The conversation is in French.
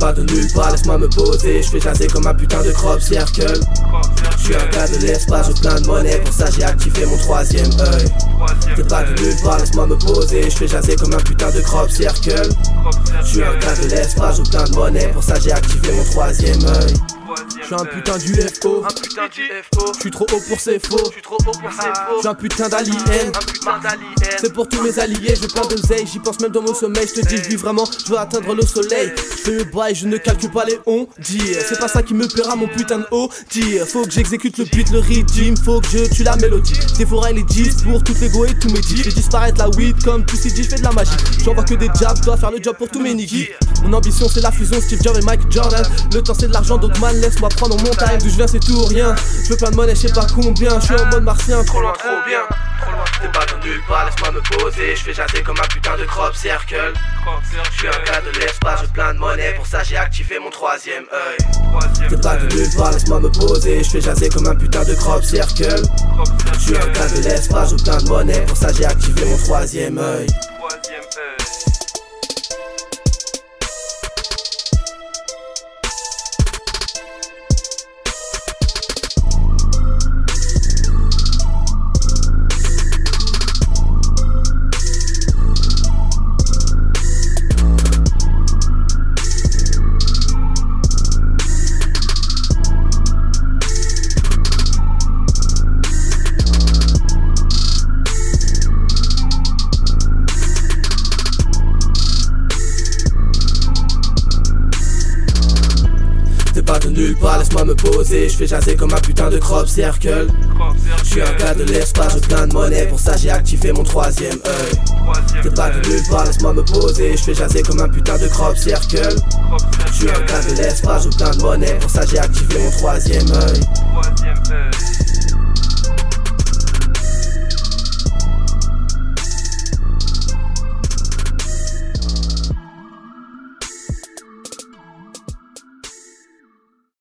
pas de nulle part, laisse-moi me poser. Je fais jaser comme un putain de crop circle. Je suis un gars de l'espace, j'ai plein de monnaie, pour ça j'ai activé mon troisième œil. T'es pas de nulle part, laisse-moi me poser. Je fais jaser comme un putain de crop circle. Je suis un gars de l'espace, j'ai plein de monnaie, pour ça j'ai activé mon troisième œil. Je suis un putain du FO, Un putain du FO. trop haut pour ces faux. Je suis trop haut pour ces faux. un putain d'alien. C'est pour tous mes alliés, je plein de zeille, j'y pense même dans mon sommeil, je te dis, je vis vraiment, je veux atteindre le soleil. Je fais le bail, je ne calcule pas les on dit C'est pas ça qui me paiera mon putain de haut Faut que j'exécute le beat, le rythme, faut que je tue la mélodie. Dévorer les 10 pour toutes les go et tous mes dits. Je fais disparaître la weed comme tout dit, je fais de la magie. J'envoie que des jabs, dois faire le job pour tous mes niggas. Mon ambition c'est la fusion Steve Jobs et Mike Jordan. Le temps c'est de l'argent, donc man, laisse-moi prendre mon time. D'où je viens, c'est tout ou rien. Je veux plein de monnaie, je sais pas combien. Je suis en mode martien, Trop loin, trop bien. Trop loin, T'es pas de nulle part, laisse-moi me poser. Je fais jaser comme un putain de crop circle. Je suis un gars de l'espace, j'ai plein de monnaie, pour ça j'ai activé mon troisième œil. T'es pas de nulle part, laisse-moi me poser. Je fais jaser comme un putain de crop circle. Je suis un gars de l'espace, j'ai plein de monnaie, pour ça j'ai activé mon troisième œil. Troisième œil. Pas de nulle part, laisse-moi me poser. Je fais jaser comme un putain de crop circle. Je suis un gars de l'espace, j'ai plein de monnaie, pour ça j'ai activé mon troisième œil. T'es pas de nulle part, laisse-moi me poser. Je fais jaser comme un putain de crop circle. Je suis un gars de l'espace, j'ai plein de monnaie, pour ça j'ai activé mon. Troisième œil.